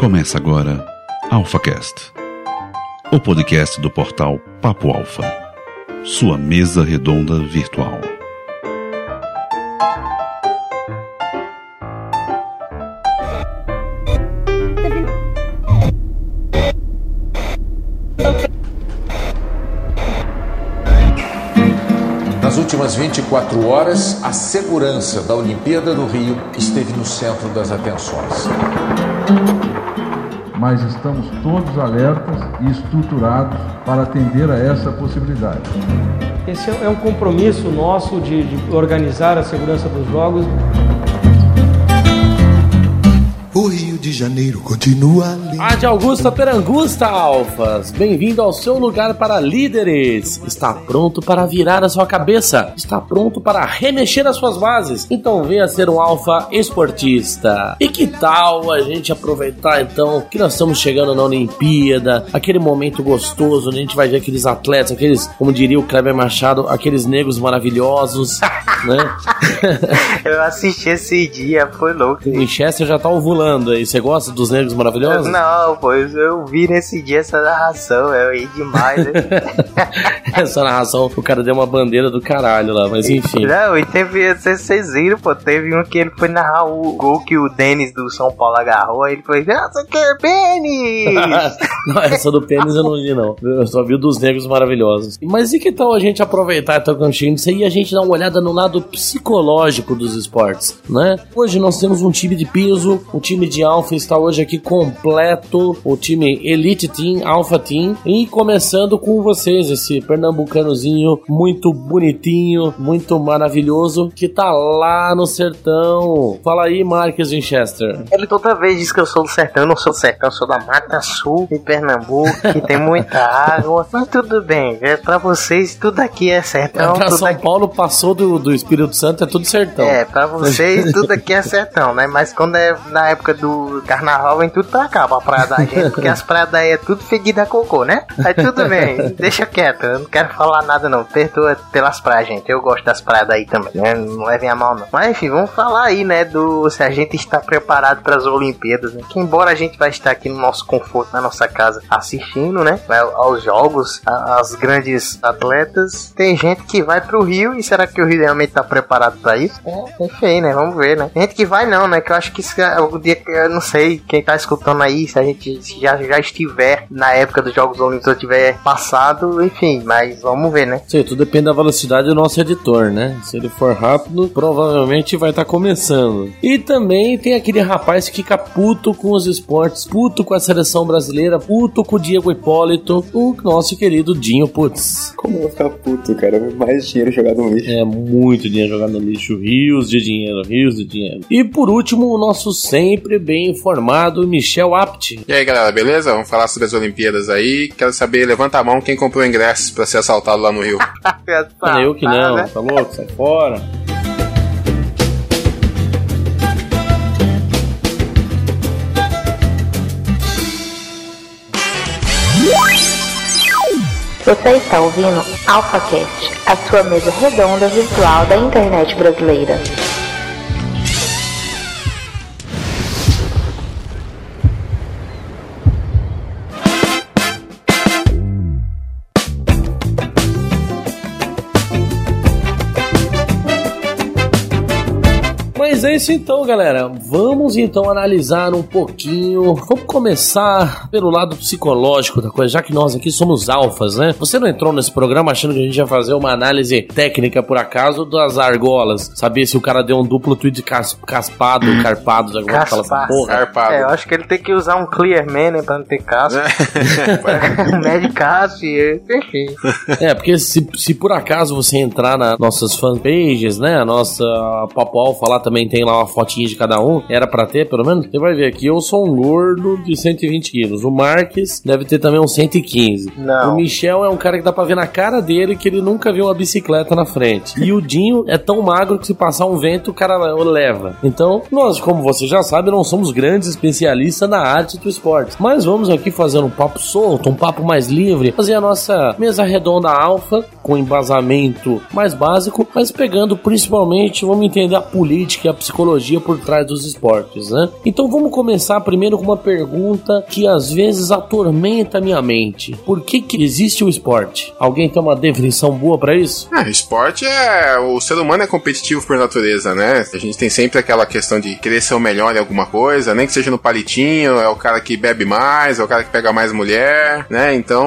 Começa agora AlphaCast, o podcast do portal Papo Alfa, sua mesa redonda virtual. Nas últimas 24 horas, a segurança da Olimpíada do Rio esteve no centro das atenções. Mas estamos todos alertas e estruturados para atender a essa possibilidade. Esse é um compromisso nosso de, de organizar a segurança dos jogos. Janeiro continua lindo. Ade Augusta Perangusta Alfas, bem-vindo ao seu lugar para líderes. Está pronto para virar a sua cabeça? Está pronto para remexer as suas bases? Então venha ser um alfa esportista. E que tal a gente aproveitar então que nós estamos chegando na Olimpíada, aquele momento gostoso, onde a gente vai ver aqueles atletas, aqueles, como diria o Kleber Machado, aqueles negros maravilhosos, né? Eu assisti esse dia, foi louco. O Winchester já tá ovulando aí. Você gosta dos negros maravilhosos? Não, pois eu vi nesse dia essa narração, eu ri demais. né? Essa narração, o cara deu uma bandeira do caralho lá, mas enfim. Não, e teve, vocês viram, pô, teve um que ele foi narrar o gol que o Denis do São Paulo agarrou, aí ele foi, nossa, que é Denis! não, essa do pênis eu não vi, não. Eu só vi o dos negros maravilhosos. Mas e que tal a gente aproveitar então cantinho disso aí e a gente dar uma olhada no lado psicológico dos esportes, né? Hoje nós temos um time de peso, o time de Alpha está hoje aqui completo, o time Elite Team, Alpha Team, e começando com vocês, esse pernambucanozinho muito bonitinho, muito maravilhoso, que tá lá no sertão. Fala aí, Marques Winchester. Ele toda vez diz que eu sou do sertão, eu não sou do sertão, eu sou da Mata Sul de Pernambuco, que tem muita água, mas tudo bem, é, pra vocês tudo aqui é sertão. pra tudo São aqui... Paulo passou do, do Espírito Santo, é tudo sertão. É, pra vocês tudo aqui é sertão, né? Mas quando é na época do carnaval, vem tudo pra cá, pra praia da gente, porque as praias daí é tudo fedida a cocô, né? Aí tudo bem, deixa quieto, eu não quero falar nada não, perdoa pelas praias, gente, eu gosto das praias daí também, né? Não levem a mal não. Mas enfim, vamos falar aí, né, do se a gente está preparado para as Olimpíadas, né? Que embora a gente vai estar aqui no nosso conforto, na nossa casa, assistindo, né, aos jogos, as grandes atletas, tem gente que vai pro Rio e será que o Rio realmente tá preparado para isso? É, enfim, né, vamos ver, né? Tem gente que vai não, né, que eu acho que isso é o dia que eu não sei quem tá escutando aí, se a gente já, já estiver na época dos Jogos Olímpicos ou tiver passado, enfim, mas vamos ver, né? Sei, tudo depende da velocidade do nosso editor, né? Se ele for rápido, provavelmente vai estar começando. E também tem aquele rapaz que fica puto com os esportes, puto com a seleção brasileira, puto com o Diego Hipólito, o nosso querido Dinho Putz. Como eu vou ficar puto, cara? Mais dinheiro jogado no lixo. É muito dinheiro jogado no lixo, rios de dinheiro, rios de dinheiro. E por último, o nosso sempre bem informado Michel Apt. E aí galera, beleza? Vamos falar sobre as Olimpíadas aí. Quero saber, levanta a mão quem comprou ingressos pra ser assaltado lá no Rio. Ah, eu que não, tá louco? Sai fora. Você está ouvindo AlphaCast, a sua mesa redonda virtual da internet brasileira. Isso então, galera. Vamos então analisar um pouquinho. Vamos começar pelo lado psicológico da coisa, já que nós aqui somos alfas, né? Você não entrou nesse programa achando que a gente ia fazer uma análise técnica por acaso das argolas? Saber se o cara deu um duplo tweet cas caspado, carpado, já é que fala essa Caspar. porra? Carpado. É, eu acho que ele tem que usar um Clear Man, né, pra não ter casco. Mad Casp, enfim. É, porque se, se por acaso você entrar nas nossas fanpages, né? A nossa Papo Alfa lá também tem lá uma fotinha de cada um. Era pra ter, pelo menos. Você vai ver aqui, eu sou um gordo de 120 quilos. O Marques deve ter também uns 115. Não. O Michel é um cara que dá pra ver na cara dele que ele nunca viu uma bicicleta na frente. E o Dinho é tão magro que se passar um vento, o cara leva. Então, nós, como você já sabe, não somos grandes especialistas na arte do esporte. Mas vamos aqui fazer um papo solto, um papo mais livre, fazer a nossa mesa redonda alfa, com embasamento mais básico, mas pegando principalmente, vamos entender a política e a psicologia por trás dos esportes, né? Então vamos começar primeiro com uma pergunta que às vezes atormenta a minha mente. Por que que existe o esporte? Alguém tem uma definição boa para isso? É, esporte é. O ser humano é competitivo por natureza, né? A gente tem sempre aquela questão de querer ser o melhor em alguma coisa, nem que seja no palitinho, é o cara que bebe mais, é o cara que pega mais mulher, né? Então,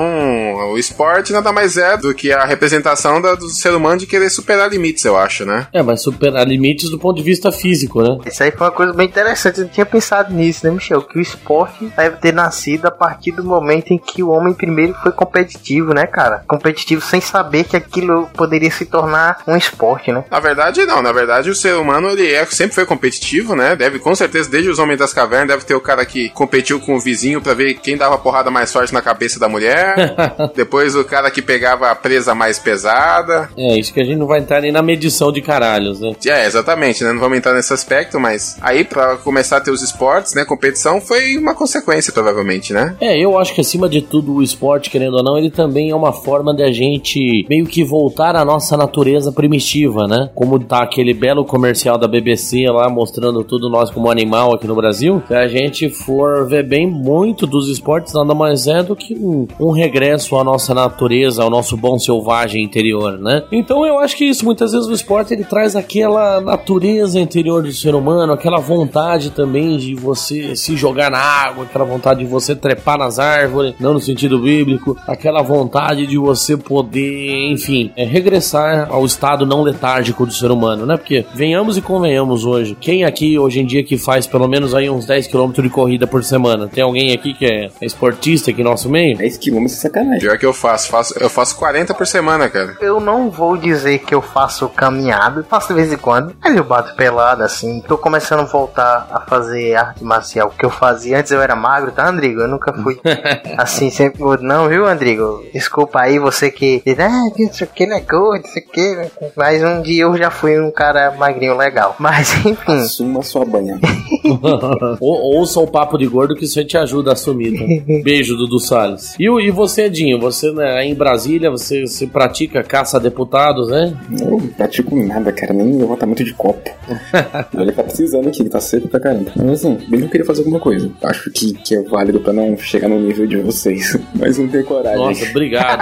o esporte nada mais é do que a representação da, do ser humano de querer superar limites, eu acho, né? É, mas superar limites do ponto de vista físico, né? Isso aí foi uma coisa bem interessante. Eu não tinha pensado nisso, né, Michel? Que o esporte deve ter nascido a partir do momento em que o homem primeiro foi competitivo, né, cara? Competitivo sem saber que aquilo poderia se tornar um esporte, né? Na verdade, não. Na verdade, o ser humano ele é, sempre foi competitivo, né? Deve, com certeza, desde os homens das cavernas, deve ter o cara que competiu com o vizinho para ver quem dava porrada mais forte na cabeça da mulher. Depois o cara que pegava a presa mais pesada. É, isso que a gente não vai entrar nem na medição de caralhos, né? É, exatamente, né? Não vamos entrar nesse aspecto, mas aí para começar a ter os esportes, né? Competição foi uma consequência, provavelmente, né? É, eu acho que acima de tudo o esporte, querendo ou não, ele também é uma forma de a gente meio que voltar à nossa natureza primitiva, né? Como tá aquele belo comercial da BBC lá mostrando tudo nós como animal aqui no Brasil. Se a gente for ver bem, muito dos esportes nada mais é do que um, um regresso à nossa natureza, ao nosso bom selvagem interior, né? Então eu acho que isso, muitas vezes o esporte ele traz aquela natureza interior do ser humano, aquela vontade também de você se jogar na água, aquela vontade de você trepar nas árvores, não no sentido bíblico, aquela vontade de você poder, enfim, é, regressar ao estado não letárgico do ser humano, né? Porque venhamos e convenhamos hoje, quem aqui hoje em dia que faz pelo menos aí uns 10 km de corrida por semana? Tem alguém aqui que é esportista aqui no nosso meio? 10 km é sacanagem. Pior que eu faço, faço, eu faço 40 por semana, cara. Eu não vou dizer que eu faço caminhada, faço de vez em quando, mas eu bato pelada assim. Tô começando a voltar a fazer arte marcial que eu fazia. Antes eu era magro, tá, Andrigo? Eu nunca fui assim, sempre gordo, não, viu, Andrigo? Desculpa aí você que diz, ah, isso aqui não é gordo, isso aqui. Mas um dia eu já fui um cara magrinho legal. Mas enfim. Assuma sua banha. Ou, ouça o papo de gordo que isso aí te ajuda a assumir. Tá? Beijo, Dudu Salles. E, e você, Edinho? Você né, em Brasília, você, você pratica caça a deputados, né? Eu não pratico nada, cara, nem levantamento de copo. Ele tá precisando aqui, tá seco pra caramba. Mas assim, bem que eu queria fazer alguma coisa. Acho que, que é válido pra não chegar no nível de vocês. Mas não tenho coragem. Nossa, obrigado,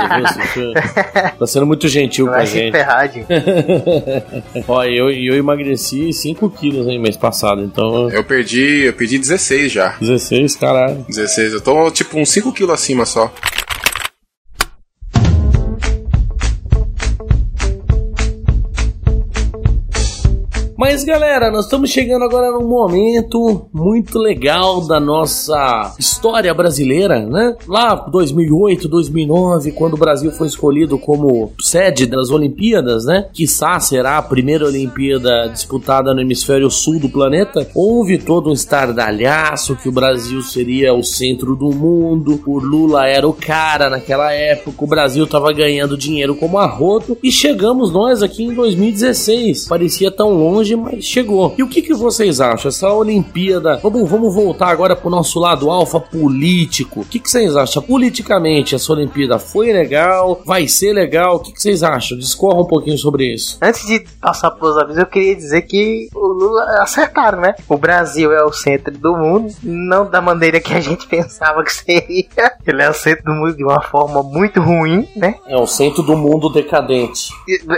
viu? Tá sendo muito gentil com a gente. ferrar, gente. Ó, eu, eu emagreci 5 quilos aí mês passado, então. Eu perdi, eu perdi 16 já. 16, caralho. 16, eu tô tipo uns 5 quilos acima só. Mas galera, nós estamos chegando agora num momento muito legal da nossa história brasileira, né? Lá 2008, 2009, quando o Brasil foi escolhido como sede das Olimpíadas, né? Quiçá será a primeira Olimpíada disputada no hemisfério sul do planeta. Houve todo um estardalhaço que o Brasil seria o centro do mundo, o Lula era o cara naquela época, o Brasil tava ganhando dinheiro como arroto e chegamos nós aqui em 2016. Parecia tão longe, mas chegou. E o que, que vocês acham? Essa Olimpíada. Vamos, vamos voltar agora pro nosso lado alfa político. O que, que vocês acham? Politicamente, essa Olimpíada foi legal? Vai ser legal? O que, que vocês acham? Discorra um pouquinho sobre isso. Antes de passar pros avisos, eu queria dizer que o Lula acertaram, né? O Brasil é o centro do mundo, não da maneira que a gente pensava que seria. Ele é o centro do mundo de uma forma muito ruim, né? É o centro do mundo decadente.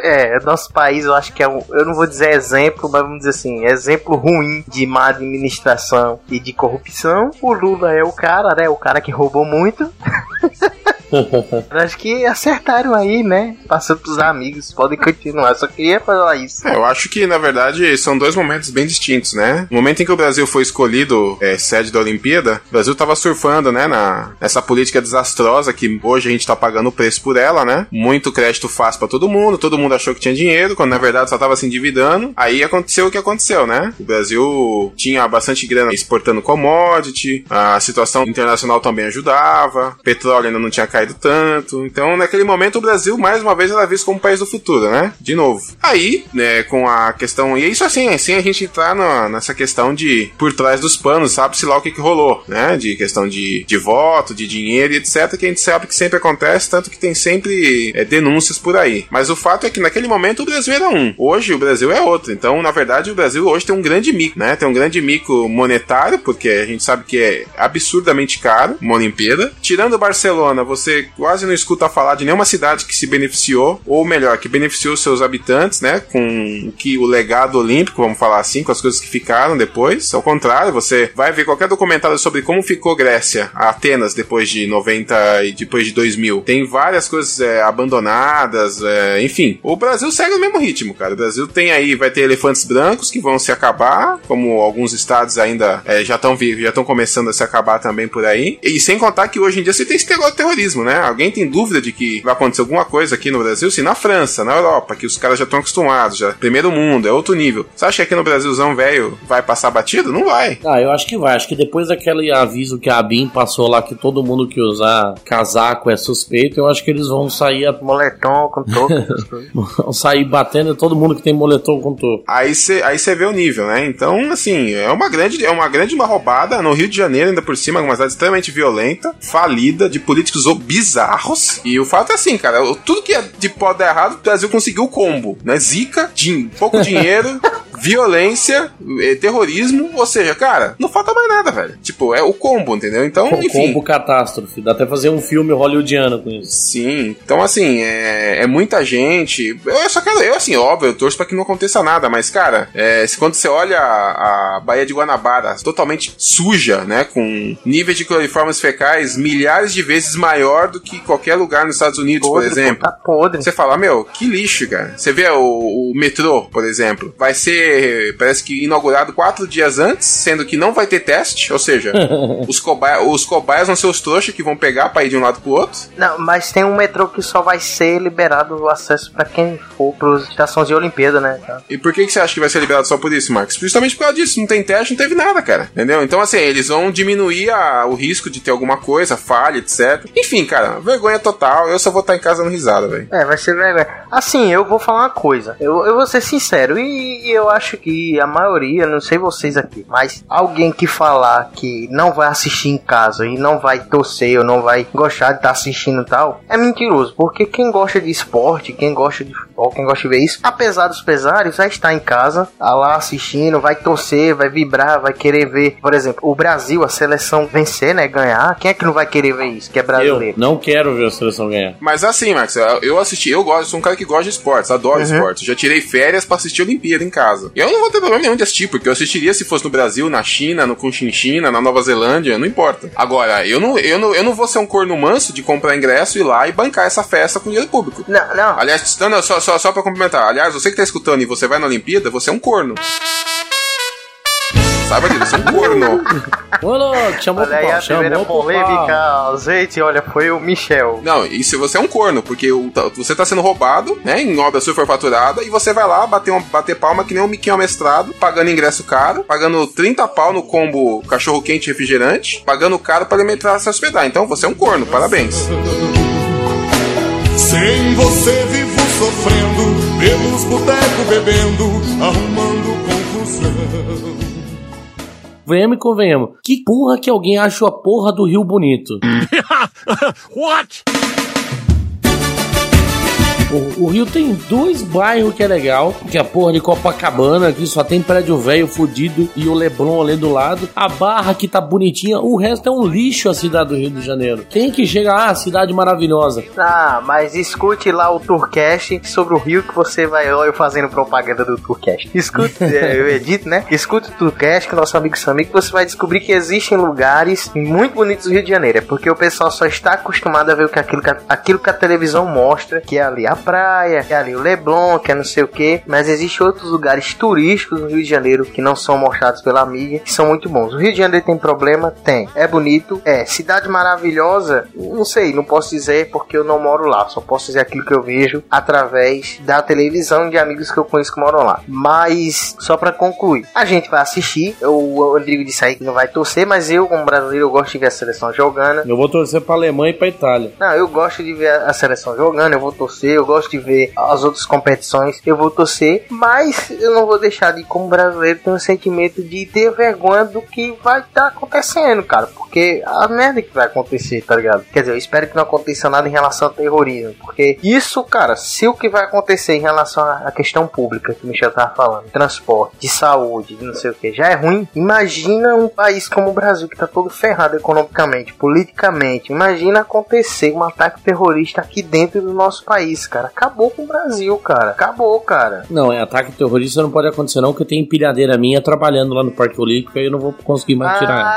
É, nosso país eu acho que é um, eu não vou dizer exemplo, vamos dizer assim, exemplo ruim de má administração e de corrupção. O Lula é o cara, né? O cara que roubou muito. Acho que acertaram aí, né? Passando pros amigos, podem continuar. Só queria falar isso. É, eu acho que, na verdade, são dois momentos bem distintos, né? No momento em que o Brasil foi escolhido é, sede da Olimpíada, o Brasil tava surfando, né, na, nessa política desastrosa que hoje a gente tá pagando o preço por ela, né? Muito crédito fácil pra todo mundo, todo mundo achou que tinha dinheiro, quando na verdade só tava se endividando. Aí aconteceu o que aconteceu, né? O Brasil tinha bastante grana exportando commodity, a situação internacional também ajudava, petróleo ainda não tinha caído caído tanto. Então, naquele momento, o Brasil, mais uma vez, era visto como país do futuro, né? De novo. Aí, né, com a questão. E isso assim, assim a gente entrar no, nessa questão de por trás dos panos, sabe-se lá o que, que rolou, né? De questão de, de voto, de dinheiro e etc. Que a gente sabe que sempre acontece, tanto que tem sempre é, denúncias por aí. Mas o fato é que naquele momento o Brasil era um. Hoje o Brasil é outro. Então, na verdade, o Brasil hoje tem um grande mico, né? Tem um grande mico monetário, porque a gente sabe que é absurdamente caro uma Olimpíada. Tirando Barcelona, você quase não escuta falar de nenhuma cidade que se beneficiou, ou melhor, que beneficiou seus habitantes, né? Com que o legado olímpico, vamos falar assim, com as coisas que ficaram depois. Ao contrário, você vai ver qualquer documentário sobre como ficou Grécia, Atenas, depois de 90 e depois de 2000. Tem várias coisas é, abandonadas, é, enfim. O Brasil segue o mesmo ritmo, cara. O Brasil tem aí, vai ter elefantes brancos que vão se acabar, como alguns estados ainda é, já estão já estão começando a se acabar também por aí. E sem contar que hoje em dia você tem de terrorismo, né? Alguém tem dúvida de que vai acontecer alguma coisa aqui no Brasil? Sim, na França, na Europa, que os caras já estão acostumados, já. Primeiro mundo, é outro nível. Você acha que aqui no Brasilzão, velho, vai passar batido? Não vai. Ah, eu acho que vai. Acho que depois daquele aviso que a BIM passou lá que todo mundo que usar casaco é suspeito, eu acho que eles vão sair a... Moletom com toco. vão sair batendo todo mundo que tem moletom com toco. Aí você aí vê o nível, né? Então, assim, é uma grande, é uma grande uma roubada no Rio de Janeiro, ainda por cima, uma cidade extremamente violenta, falida, de políticos bizarros. E o fato é assim, cara, tudo que é de pode dar errado, o Brasil conseguiu o combo, né? Zica, din, pouco dinheiro, violência, eh, terrorismo, ou seja, cara, não falta mais nada, velho. Tipo, é o combo, entendeu? Então, o enfim. Combo catástrofe. Dá até fazer um filme hollywoodiano com isso. Sim. Então, assim, é, é muita gente. Eu só quero, eu, assim, óbvio, eu torço pra que não aconteça nada, mas, cara, é, quando você olha a, a Baía de Guanabara totalmente suja, né, com níveis de cloriformes fecais milhares de vezes maior do que qualquer lugar nos Estados Unidos, Podre, por exemplo. Tá podre. Você fala, meu, que lixo, cara. Você vê o, o metrô, por exemplo, vai ser, parece que inaugurado quatro dias antes, sendo que não vai ter teste, ou seja, os, cobai os cobaias vão ser os trouxas que vão pegar pra ir de um lado pro outro. Não, mas tem um metrô que só vai ser liberado o acesso pra quem for pros estações de Olimpíada, né? E por que, que você acha que vai ser liberado só por isso, Marcos? Justamente por causa disso. Não tem teste, não teve nada, cara. Entendeu? Então, assim, eles vão diminuir a, o risco de ter alguma coisa, falha, etc. Enfim, cara, vergonha total. Eu só vou estar em casa no risada, velho. É, vai ser vergonha. Assim, eu vou falar uma coisa. Eu, eu vou ser sincero. E, e eu acho que a maioria, não sei vocês aqui, mas alguém que falar que não vai assistir em casa e não vai torcer ou não vai gostar de estar assistindo e tal, é mentiroso. Porque quem gosta de esporte, quem gosta de futebol, quem gosta de ver isso, apesar dos pesares, vai estar em casa, tá lá assistindo, vai torcer, vai vibrar, vai querer ver, por exemplo, o Brasil, a seleção vencer, né? Ganhar. Quem é que não vai querer ver isso? Que é brasileiro. Eu não quero ver a seleção ganhar. Mas assim, Max, eu assisti, eu gosto, sou um cara que gosta de esportes, adoro uhum. esportes. Já tirei férias pra assistir a Olimpíada em casa. Eu não vou ter problema nenhum de assistir, porque eu assistiria se fosse no Brasil, na China, no Conchinchina, na Nova Zelândia, não importa. Agora, eu não, eu não, eu não vou ser um corno manso de comprar ingresso, ir lá e bancar essa festa com dinheiro público. Não, não. Aliás, não, não, só, só, só pra complementar. Aliás, você que tá escutando e você vai na Olimpíada, você é um corno. Saiba disso, um corno. Ô, louco, chamou Olha aí pau, a primeira chamou polêmica, gente, olha, foi o Michel. Não, isso você é um corno, porque o, você tá sendo roubado, né, em obra superfaturada, e você vai lá bater, uma, bater palma que nem um miquinho amestrado, pagando ingresso caro, pagando 30 pau no combo cachorro quente e refrigerante, pagando caro para alimentar se hospedar. Então você é um corno, parabéns. Sem você vivo sofrendo, pelos botecos bebendo, arrumando confusão. Venhamos e convenhamos. Que porra que alguém achou a porra do Rio Bonito? What? O, o, Rio tem dois bairros que é legal, que é a porra de Copacabana, que só tem prédio velho fudido e o Leblon ali do lado. A Barra que tá bonitinha, o resto é um lixo a cidade do Rio de Janeiro. Quem que chega, ah, cidade maravilhosa. Ah, mas escute lá o Tourcast sobre o Rio que você vai eu fazendo propaganda do Tourcast. Escute, é, eu edito, né? Escute o Tourcast com nosso amigo Samir que você vai descobrir que existem lugares muito bonitos do Rio de Janeiro. É porque o pessoal só está acostumado a ver o que aquilo, aquilo que a televisão mostra, que é ali a praia, que é ali o Leblon, que é não sei o que, mas existem outros lugares turísticos no Rio de Janeiro que não são mostrados pela mídia, que são muito bons. O Rio de Janeiro tem problema? Tem. É bonito? É. Cidade maravilhosa? Não sei, não posso dizer porque eu não moro lá, só posso dizer aquilo que eu vejo através da televisão de amigos que eu conheço que moram lá. Mas, só para concluir, a gente vai assistir, o Rodrigo disse aí que não vai torcer, mas eu, como brasileiro, eu gosto de ver a seleção jogando. Eu vou torcer pra Alemanha e pra Itália. Não, eu gosto de ver a seleção jogando, eu vou torcer, eu gosto de ver as outras competições, eu vou torcer, mas eu não vou deixar de, como brasileiro, ter um sentimento de ter vergonha do que vai estar tá acontecendo, cara, porque a merda que vai acontecer, tá ligado? Quer dizer, eu espero que não aconteça nada em relação ao terrorismo, porque isso, cara, se o que vai acontecer em relação à questão pública que o Michel tava falando, transporte, de saúde, de não sei o que, já é ruim, imagina um país como o Brasil que tá todo ferrado economicamente, politicamente, imagina acontecer um ataque terrorista aqui dentro do nosso país, cara. Acabou com o Brasil, cara. Acabou, cara. Não, é ataque terrorista não pode acontecer não, porque tem empilhadeira minha trabalhando lá no Parque Olímpico e eu não vou conseguir mais tirar ela.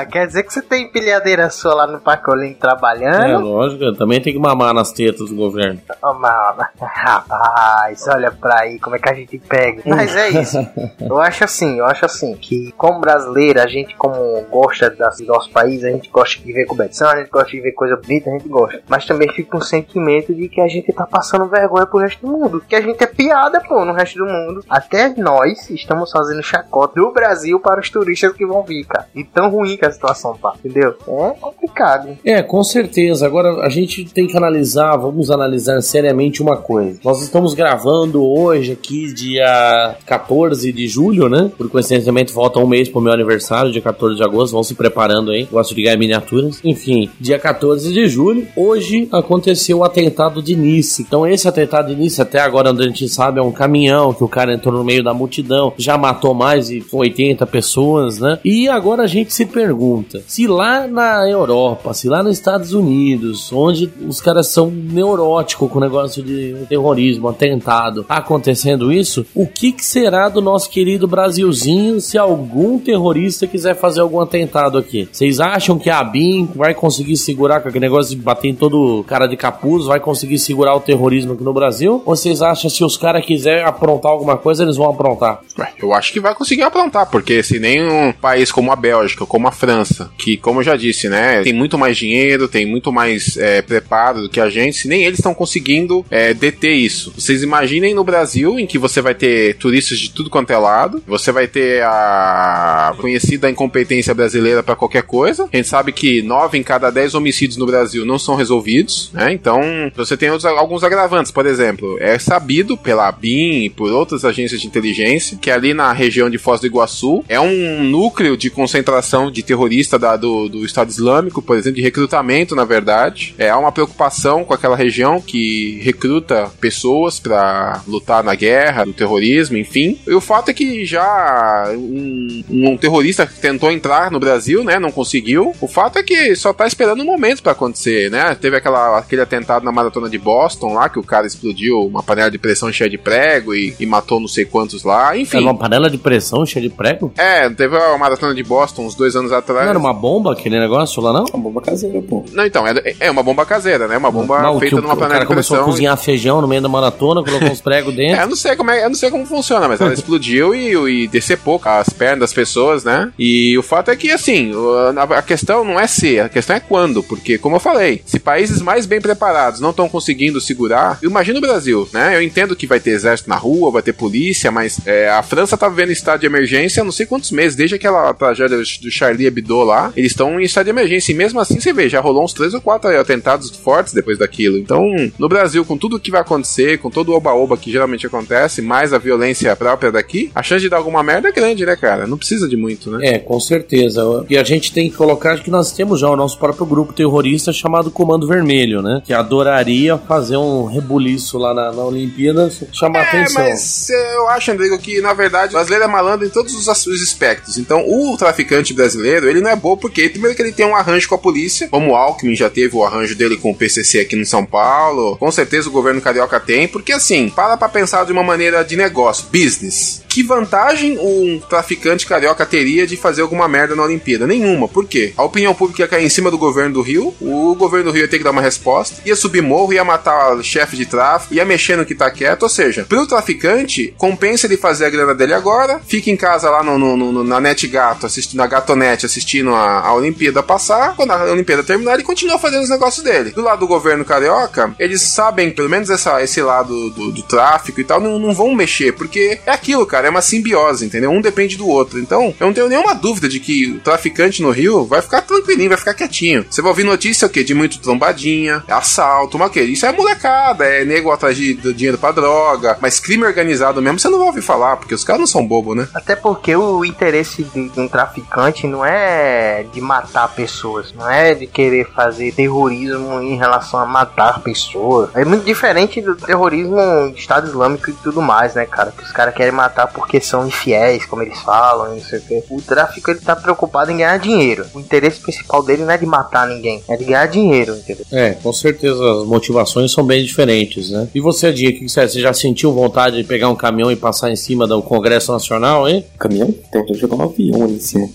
Ah, quer dizer que você tem empilhadeira sua lá no Parque Olímpico trabalhando? É, lógico, eu também tem que mamar nas tetas do governo. Oh, mama. Rapaz, olha pra aí como é que a gente pega. Mas é isso. Eu acho assim, eu acho assim, que como brasileiro, a gente como gosta das- do nosso país, a gente gosta de ver competição, a gente gosta de ver coisa bonita, a gente gosta. Mas também fica um sentimento de que a gente tá passando vergonha pro resto do mundo. Que a gente é piada, pô, no resto do mundo. Até nós estamos fazendo chacota do Brasil para os turistas que vão vir, cara. E tão ruim que a situação tá, entendeu? É complicado. É, com certeza. Agora a gente tem que analisar, vamos analisar seriamente uma coisa. Nós estamos gravando hoje aqui, dia 14 de julho, né? Por coincidentemente, falta um mês pro meu aniversário, dia 14 de agosto. Vão se preparando aí. Gosto de ganhar miniaturas. Enfim, dia 14 de julho. Hoje aconteceu o atentado de Nice. Então, esse atentado Nice, até agora, onde a gente sabe, é um caminhão que o cara entrou no meio da multidão, já matou mais de 80 pessoas, né? E agora a gente se pergunta: se lá na Europa, se lá nos Estados Unidos, onde os caras são neuróticos com o negócio de terrorismo, atentado, acontecendo isso, o que, que será do nosso querido Brasilzinho se algum terrorista quiser fazer algum atentado aqui? Vocês acham que a BIM vai conseguir segurar com aquele negócio de bater em todo cara de capuz, vai conseguir segurar o terrorismo aqui no Brasil? Ou vocês acham que se os caras quiserem aprontar alguma coisa, eles vão aprontar? Eu acho que vai conseguir aprontar, porque se nem um país como a Bélgica, como a França, que, como eu já disse, né, tem muito mais dinheiro, tem muito mais é, preparo do que a gente, se nem eles estão conseguindo é, deter isso. Vocês imaginem no Brasil, em que você vai ter turistas de tudo quanto é lado, você vai ter a conhecida incompetência brasileira para qualquer coisa. A gente sabe que 9 em cada 10 homicídios no Brasil não são resolvidos, né? Então, você tem outros- alguns agravantes, por exemplo, é sabido pela BIM e por outras agências de inteligência que ali na região de Foz do Iguaçu é um núcleo de concentração de terrorista da- do, do Estado Islâmico, por exemplo, de recrutamento, na verdade. É há uma preocupação com aquela região que recruta pessoas para lutar na guerra, no terrorismo, enfim. E o fato é que já um, um terrorista tentou entrar no Brasil, né? Não conseguiu. O fato é que só tá esperando um momento para acontecer, né? Teve aquela, aquele atentado na maratona de Boston lá, que o cara explodiu uma panela de pressão cheia de prego e, e matou não sei quantos lá, enfim. Era uma panela de pressão cheia de prego? É, teve a maratona de Boston uns dois anos atrás. Não era uma bomba aquele negócio lá, não? Uma bomba caseira, pô. Não, então, é, é uma bomba caseira, né? Uma bomba Não, feita o, numa o panela cara de começou pressão. a cozinhar feijão no meio da maratona, colocou uns pregos É, dentro. eu não sei como é, eu não sei como funciona, mas ela explodiu e, e decepou as pernas das pessoas, né? E o fato é que, assim, o- a, a questão não é se, a questão é quando, porque, como eu falei, se países mais bem preparados não estão conseguindo segurar, imagina o Brasil, né? Eu entendo que vai ter exército na rua, vai ter polícia, mas é, a França tá vivendo estado de emergência há não sei quantos meses, desde aquela tragédia do Charlie Hebdo lá, eles estão em estado de emergência, e mesmo assim, você vê, já rolou uns três ou quatro atentados fortes depois daquilo. Então, no Brasil, com tudo que vai acontecer, com todo o oba-oba que geralmente acontece, mais a violência própria daqui, a chance de dar alguma merda é grande, né, cara? Não precisa de muito, né? É, com certeza. E a gente tem que colocar que nós temos já o nosso próprio grupo terrorista chamado Comando Vermelho, né? Que adoraria fazer um rebuliço lá na, na Olimpíada, chamar É, atenção. mas eu acho, Andrigo, que na verdade o brasileiro é malandro em todos os, as- os aspectos. Então, o traficante brasileiro, ele não é bobo porque, primeiro, que ele tem um arranjo com a polícia, como o Alckmin já teve o arranjo dele com o PCC aqui no São Paulo, com certeza o governo carioca tem, porque assim, para pra pensar de uma maneira de negócio, business. Que vantagem um traficante carioca teria de fazer alguma merda na Olimpíada? Nenhuma. Por quê? A opinião pública ia cair em cima do governo do Rio, o governo do Rio ia ter que dar uma resposta, ia subir morro, ia matar chefe de tráfico, ia mexer no que tá quieto. Ou seja, pro traficante, compensa ele fazer a grana dele agora, fica em casa lá no, no, no na Net Gato, assistindo, na Gatonete, assistindo a, a Olimpíada passar. Quando a Olimpíada terminar, ele continua fazendo os negócios dele. Do lado do governo carioca, eles sabem, pelo menos essa, esse lado do, do tráfico e tal, não, não vão mexer, porque é aquilo, cara, é uma simbiose, entendeu? Um depende do outro. Então, eu não tenho nenhuma dúvida de que o traficante no Rio vai ficar tranquilinho, vai ficar quietinho. Você vai ouvir notícia o quê? De muito trombadinha, assalto, o quê? Isso é molecada, é nego atrás de, dinheiro pra droga, mas crime organizado mesmo você não vai ouvir falar, porque os caras não são bobos, né? Até porque o interesse de, de um traficante não é de matar pessoas, não é de querer fazer terrorismo em relação a matar pessoas. É muito diferente do terrorismo de Estado Islâmico e tudo mais, né, cara? Que os caras querem matar porque são infiéis, como eles falam, não sei o quê. O tráfico ele tá preocupado em ganhar dinheiro. O interesse principal dele não é de matar ninguém, é de ganhar dinheiro, entendeu? É, com certeza as motivações são bem diferentes, né? E você, Dia, o que você, você já sentiu vontade de pegar um caminhão e passar em cima do Congresso Nacional, hein? Caminhão? De jogar um avião ali em cima.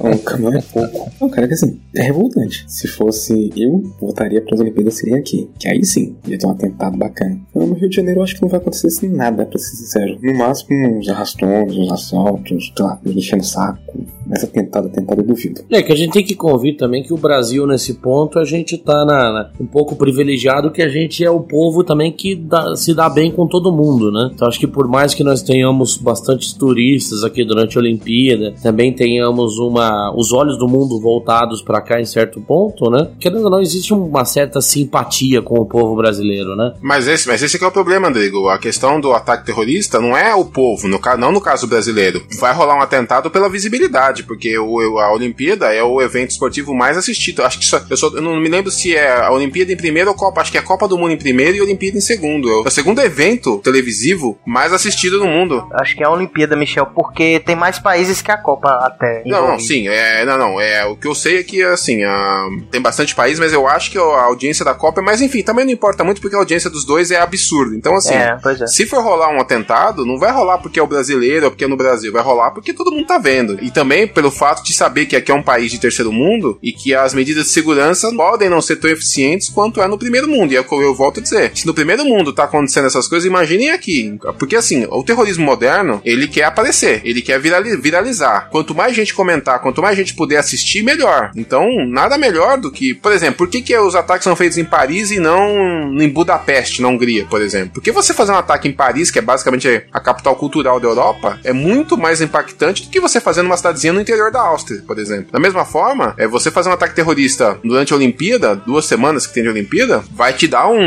um caminhão é pouco. Não, cara, que assim, é revoltante. Se fosse eu, votaria para as Olimpíadas serem aqui. Que aí sim, ia ter um atentado bacana. No Rio de Janeiro, eu acho que não vai acontecer assim nada, pra ser sincero. No máximo, uns arrastões, uns assaltos, sei lá, enchendo o saco. Mas atentado, atentado, eu duvido. É que a gente tem que convir também que o Brasil, nesse ponto, a gente tá na, na, um pouco privilegiado que a gente é o povo também que dá, se dá bem com todo mundo, né? Então acho que por mais que nós tenhamos bastantes turistas aqui durante a Olimpíada, também tenhamos uma os olhos do mundo voltados para cá em certo ponto, né? Querendo ou não, existe uma certa simpatia com o povo brasileiro, né? Mas esse, mas esse é o problema, Andrigo. A questão do ataque terrorista não é o povo, no, não no caso brasileiro. Vai rolar um atentado pela visibilidade, porque o, a Olimpíada é o evento esportivo mais assistido. Acho que só, eu, só, eu não me lembro se é a Olimpíada em primeiro ou Copa. Acho que é a Copa do Mundo em primeiro e a Olimpíada em segundo. É o segundo evento televisivo mais assistido no mundo. Acho que é a Olimpíada, Michel, porque tem mais países que a Copa até. Não, não, sim, é, não, não, é, o que eu sei é que, assim, a, tem bastante país, mas eu acho que a audiência da Copa, mas enfim, também não importa muito porque a audiência dos dois é absurda. Então, assim, É, pois é. se for rolar um atentado, não vai rolar porque é o brasileiro ou porque é no Brasil, vai rolar porque todo mundo tá vendo. E também pelo fato de saber que aqui é um país de terceiro mundo e que as medidas de segurança podem não ser tão eficientes quanto é no primeiro mundo. E é o que eu volto a dizer. Se no primeiro mundo tá acontecendo essas coisas, imaginem aqui. Porque assim, o terrorismo moderno, ele quer aparecer, ele quer virali- viralizar. Quanto mais gente comentar, quanto mais gente puder assistir, melhor. Então, nada melhor do que, por exemplo, por que, que os ataques são feitos em Paris e não em Budapeste, na Hungria, por exemplo? Porque você fazer um ataque em Paris, que é basicamente a capital cultural da Europa, é muito mais impactante do que você fazer numa cidadezinha no interior da Áustria, por exemplo. Da mesma forma, é você fazer um ataque terrorista durante a Olimpíada, duas semanas que tem de Olimpíada, vai te dar um,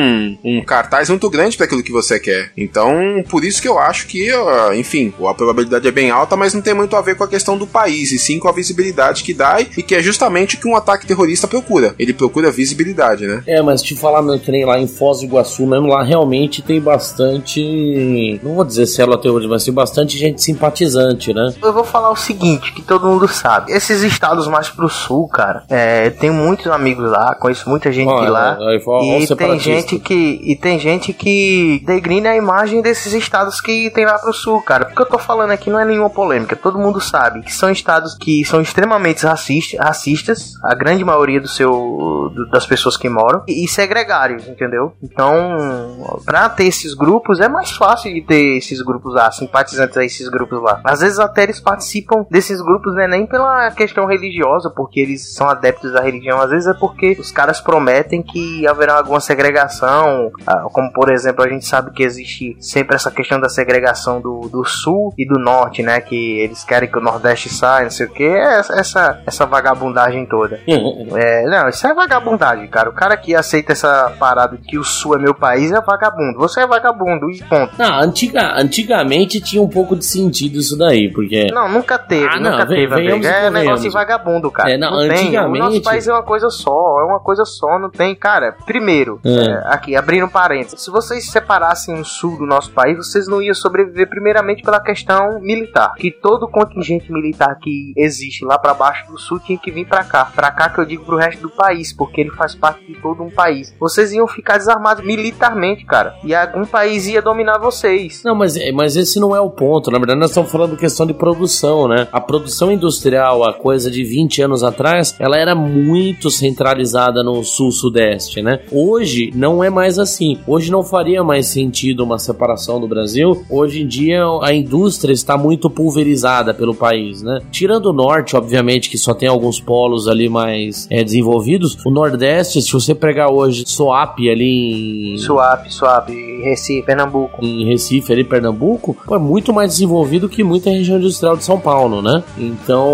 um cartaz muito grande para aquilo que você quer. Então, por isso que eu acho que, enfim, a probabilidade é bem alta, mas não tem muito a ver com a questão do país, e sim com a visibilidade que dá e que é justamente o que um ataque terrorista procura. Ele procura visibilidade, né? É, mas te falar que nem lá em Foz do Iguaçu mesmo, lá realmente tem bastante. Não vou dizer célula terrorista, mas tem bastante gente simpatizante, né? Eu vou falar o seguinte, que todo mundo sabe. Esses estados mais pro sul, cara, é, tem muitos amigos lá, conheço muita gente Olha, lá. aí, ó, ó, o e tem separatista. Gente que e tem gente que degrina a imagem desses estados que tem lá pro sul, cara. Porque eu tô falando aqui não é nenhuma polêmica, todo mundo sabe que são estados que são extremamente racista, racistas, a grande maioria do seu do- das pessoas que moram e, e segregários, entendeu? Então, pra ter esses grupos é mais fácil de ter esses grupos lá, simpatizantes a esses grupos lá. Às vezes até eles participam desses grupos né, nem pela questão religiosa, porque eles são adeptos da religião, às vezes é porque os caras prometem que haverá alguma segregação, ah, como por exemplo a gente sabe que existe sempre essa questão da segregação do, do sul e do norte, né, que eles querem que o nordeste saia, não sei o que, essa, essa, essa vagabundagem toda. É, não, isso é vagabundagem, cara. O cara que aceita essa parada de que o sul é meu país é vagabundo. Você é vagabundo e ponto. Não, antiga, antigamente tinha um pouco de sentido isso daí, porque. Não, nunca teve, Ah, não, nunca bem, teve É negócio de vagabundo, cara. É, não, não tem. O antigamente- nosso país é uma coisa só, é uma coisa só, não tem. Cara, primeiro, É. é, aqui, abrindo um parênteses, se vocês separassem o sul do nosso país, vocês não iam sobreviver primeiramente pela questão militar. Que todo contingente militar que existe lá pra baixo do sul tinha que vir pra cá. Pra cá que eu digo pro resto do país, porque ele faz parte de todo um país. Vocês iam ficar desarmados militarmente, cara. E algum país ia dominar vocês. Não, mas, mas esse não é o ponto. Na verdade, nós estamos falando questão de produção, né? A produção industrial, a coisa de 20 anos atrás, ela era muito centralizada no sul-sudeste, né? Hoje não é mais assim. Hoje não faria mais sentido uma separação do Brasil. Hoje em dia a indústria está muito pulverizada pelo país, né? Tirando o norte, obviamente, que só tem alguns polos ali mais é, desenvolvidos, o nordeste, se você pegar hoje Soap ali em Suape, Suape, Recife, Pernambuco. em Recife, ali, Pernambuco, é muito mais desenvolvido que muita região industrial de São Paulo, né? Então,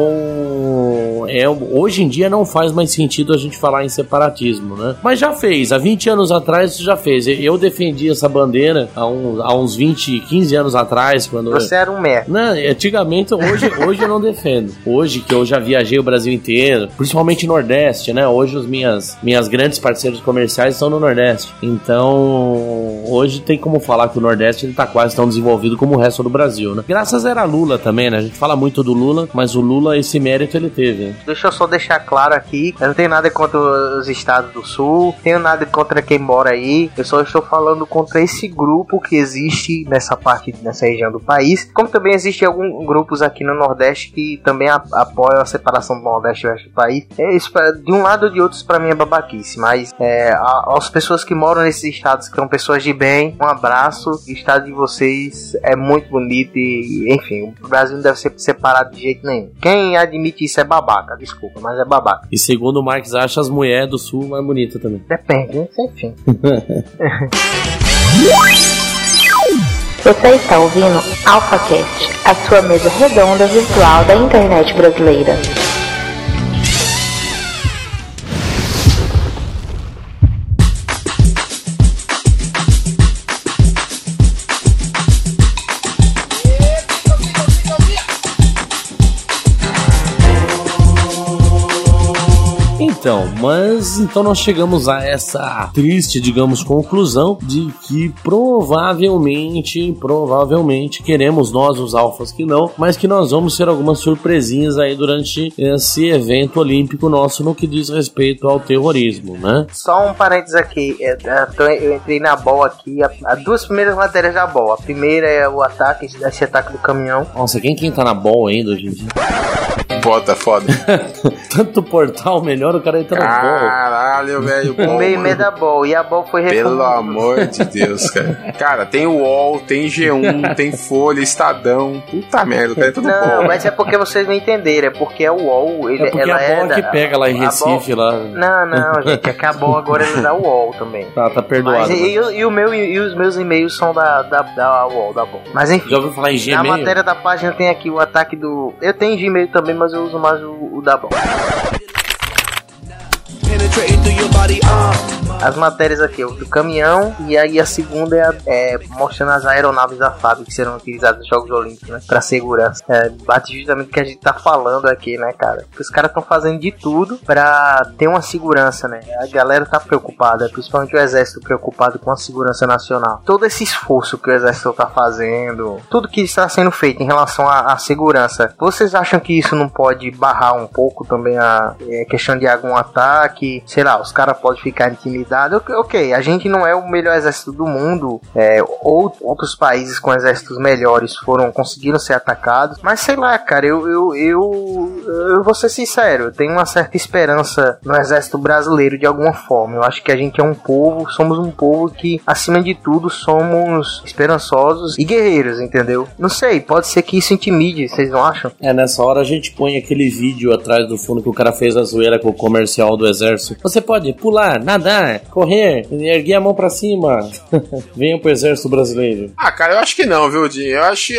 é, hoje em dia não faz mais sentido a gente falar em separatismo, né? Mas já fez, há 20 anos atrás isso já fez. Eu defendi essa bandeira há, um, há uns 20, 15 anos atrás, quando... Você era um merda. Não, antigamente, hoje, hoje eu não defendo. Hoje que eu já viajei o Brasil inteiro, principalmente Nordeste, né? Hoje os minhas, minhas grandes parceiros comerciais estão no Nordeste. Então, hoje tem como falar que o Nordeste ele tá quase tão desenvolvido como o resto do Brasil, né? Graças era Lula também, né? A gente fala muito do Lula, mas o Lula, esse mérito ele teve. Deixa eu só deixar claro aqui, eu não tenho nada contra os estados do sul, tenho nada contra quem mora aí, eu só estou falando contra esse grupo que existe nessa parte, nessa região do país, como também existem alguns grupos aqui no Nordeste que também apoiam a separação do Nordeste e do país. É isso, de um lado ou de outro, pra mim é babaquice, mas é, a- as pessoas que moram nesses estados, que são pessoas de bem, um abraço, o estado de vocês é muito bonito e, enfim, o Brasil não deve ser separado de jeito nenhum. Quem admite isso é babaca, desculpa, mas é babaca. E segundo o Marx acha as mulheres do sul mais bonitas também. Depende, né? Enfim. Você está ouvindo AlphaCast, a sua mesa redonda virtual da internet brasileira. Mas então nós chegamos a essa triste, digamos, conclusão de que provavelmente, provavelmente queremos nós os alfas que não, mas que nós vamos ter algumas surpresinhas aí durante esse evento olímpico nosso no que diz respeito ao terrorismo, né? Só um parênteses aqui. é, é, Eu entrei na BOL aqui. As duas primeiras matérias da BOL. A primeira é o ataque, esse- ataque do caminhão. Nossa, quem quem tá na bola ainda hoje em dia? Foda, foda. Tanto portal melhor, o cara entra na bola. Caralho, velho. Bom, meio meio da BOL. E a BOL foi Pelo amor de Deus, cara. Cara, tem o UOL, tem G1, tem Folha, Estadão. Puta merda, o cara é tudo Não, bom. mas é porque vocês não entenderam. É porque é o UOL. Ele, É porque ela a é bola da- que pega lá em Recife, lá. Não, não, gente. É que a BOL agora ele dá o UOL também. Tá, tá perdoado. Mas, e, e o meu, e os meus e-mails são da, da, da UOL, da BOL. Mas enfim. Já ouviu falar em Na matéria da página tem aqui o ataque do. Eu tenho Gmail também, mas eu uso mais o, o da BOL. As matérias aqui, do caminhão, e aí a segunda é, a- é mostrando as aeronaves da FAB que serão utilizadas nos Jogos Olímpicos, né? Pra segurança. É, bate justamente o que a gente tá falando aqui, né, cara? Que os caras estão fazendo de tudo pra ter uma segurança, né? A galera tá preocupada, principalmente o exército preocupado com a segurança nacional. Todo esse esforço que o exército tá fazendo, tudo que está sendo feito em relação à, à segurança, vocês acham que isso não pode barrar um pouco também a é, questão de algum ataque? Sei lá, os caras podem ficar intimidados. Ok, ok, a gente não é o melhor exército do mundo, é, ou outros países com exércitos melhores foram conseguiram ser atacados, mas sei lá, cara, eu, eu, eu, eu vou ser sincero, eu tenho uma certa esperança no exército brasileiro de alguma forma. Eu acho que a gente é um povo, somos um povo que, acima de tudo, somos esperançosos e guerreiros, entendeu? Não sei, pode ser que isso intimide, vocês não acham? É, nessa hora a gente põe aquele vídeo atrás do fundo que o cara fez a zoeira com o comercial do exército. Você pode pular, nadar, correr, erguer a mão pra cima. Venham pro exército brasileiro. Ah, cara, eu acho que não, viu, Di? Eu acho,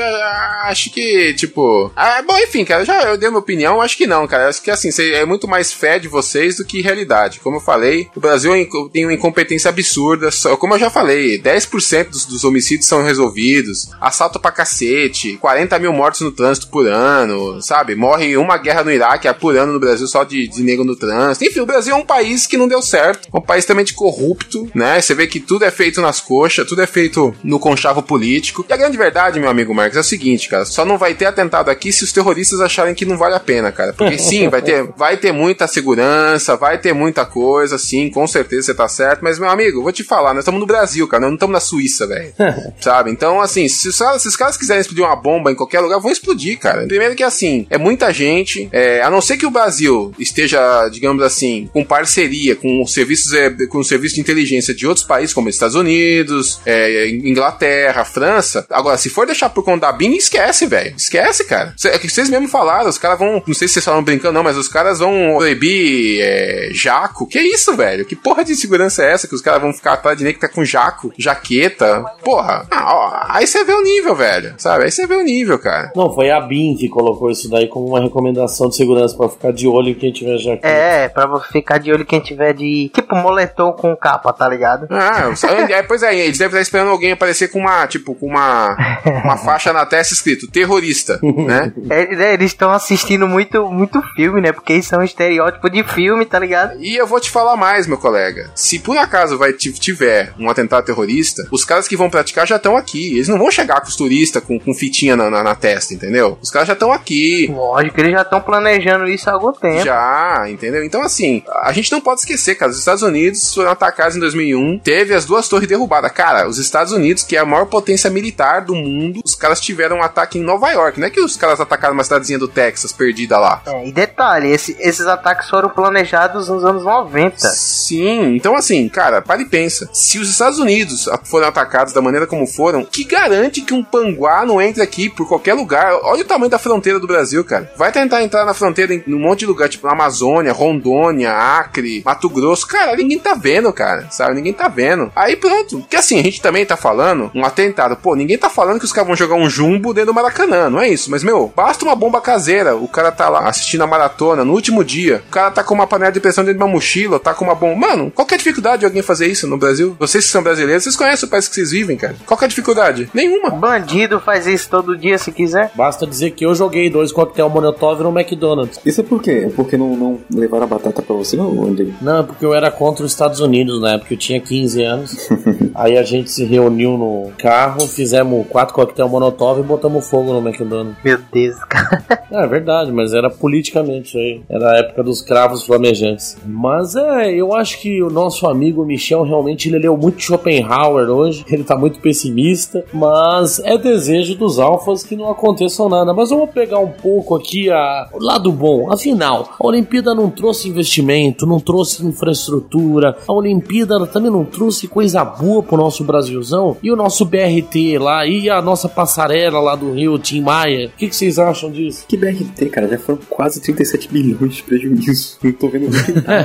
acho que, tipo. Ah, bom, enfim, cara, já eu dei minha opinião, eu acho que não, cara. Eu acho que assim, é muito mais fé de vocês do que realidade. Como eu falei, o Brasil é tem uma incompetência absurda. Como eu já falei, 10% dos, dos homicídios são resolvidos, assalto pra cacete, 40 mil mortos no trânsito por ano, sabe? Morre uma guerra no Iraque por ano no Brasil só de, de negro no trânsito. Enfim, o Brasil é um país que não deu certo, um país também de corrupto, né? Você vê que tudo é feito nas coxas, tudo é feito no conchavo político. E a grande verdade, meu amigo Marcos, é o seguinte, cara, só não vai ter atentado aqui se os terroristas acharem que não vale a pena, cara. Porque sim, vai ter, vai ter muita segurança, vai ter muita coisa, sim, com certeza você tá certo, mas meu amigo, vou te falar, nós estamos no Brasil, cara, nós não estamos na Suíça, velho. sabe? Então, assim, se, se, os caras quiserem explodir uma bomba em qualquer lugar, vão explodir, cara. Primeiro que assim, é muita gente, é, a não ser que o Brasil esteja, digamos assim, com parceria com serviços, é, com serviços de inteligência de outros países, como Estados Unidos, é, Inglaterra, França. Agora, se for deixar por conta da BIM, esquece, velho. Esquece, cara. É que vocês mesmo falaram, os caras vão, não sei se vocês falaram brincando, não, mas os caras vão proibir é, jaco. Que isso, velho? Que porra de segurança é essa que os caras vão ficar atrás de nem que tá com jaco, jaqueta? Porra. Ah, ó, aí você vê o nível, velho. Sabe? Aí você vê o nível, cara. Não, foi a BIM que colocou isso daí como uma recomendação de segurança para ficar de olho em quem tiver jaqueta. É, pra ficar de olho em quem tiver de. Tipo, moletom com capa, tá ligado? Ah, é, pois é, eles devem estar esperando alguém aparecer com uma, tipo, com uma, uma faixa na testa escrito terrorista, né? É, eles estão assistindo muito, muito filme, né? Porque isso é um estereótipo de filme, tá ligado? E eu vou te falar mais, meu colega. Se por acaso vai tiver um atentado terrorista, os caras que vão praticar já estão aqui. Eles não vão chegar com os turistas com, com fitinha na, na, na testa, entendeu? Os caras já estão aqui. Lógico, eles já estão planejando isso há algum tempo. Já, entendeu? Então, assim, a gente não pode esquecer, cara. Os Estados Unidos foram atacados em 2001, teve as duas torres derrubadas. Cara, os Estados Unidos, que é a maior potência militar do mundo, os caras tiveram um ataque em Nova York. Não é que os caras atacaram uma cidadezinha do Texas perdida lá. É, e detalhe, esse, esses ataques foram planejados nos anos 90. Sim, então assim, cara, para e pensa. Se os Estados Unidos foram atacados da maneira como foram, que garante que um panguá não entre aqui por qualquer lugar? Olha o tamanho da fronteira do Brasil, cara. Vai tentar entrar na fronteira em um monte de lugar, tipo na Amazônia, Rondônia, Acre, Mato Grosso. Cara, ninguém tá vendo, cara. Sabe? Ninguém tá vendo. Aí pronto. Que assim, a gente também tá falando um atentado. Pô, ninguém tá falando que os caras vão jogar um jumbo dentro do Maracanã, não é isso? Mas, meu, basta uma bomba caseira. O cara tá lá assistindo a maratona no último dia. O cara tá com uma panela de pressão dentro de uma mochila, tá com uma bomba. Mano, qual que é a dificuldade de alguém fazer isso no Brasil? Vocês que são brasileiros, vocês conhecem o país que vocês vivem, cara. Qual que é a dificuldade? Nenhuma. Bandido faz isso todo dia se quiser. Basta dizer que eu joguei dois coquetel Molotov no McDonald's. Isso é por quê? É porque não, não levaram a batata pra você, não, André? Não, é porque eu era contra os Estados Unidos na época, eu tinha 15 anos. Aí a gente se reuniu no carro, fizemos quatro coquetel Molotov e botamos fogo no McDonald's. Meu Deus, cara. É verdade, mas era politicamente isso aí. Era a época dos cravos flamejantes. Mas é, eu acho que o nosso amigo Michel realmente ele leu muito Schopenhauer hoje. Ele tá muito pessimista, mas é desejo dos alfas que não aconteçam nada. Mas vou pegar um pouco aqui a, o lado bom. Afinal, a Olimpíada não trouxe investimento, não trouxe infraestrutura. A Olimpíada também não trouxe coisa boa pro nosso Brasilzão. E o nosso BRT lá, e a nossa passarela lá do Rio, Tim Maia. O que, que vocês acham disso? Que BRT, cara? Já foram quase 37 bilhões de prejuízo. Não tô vendo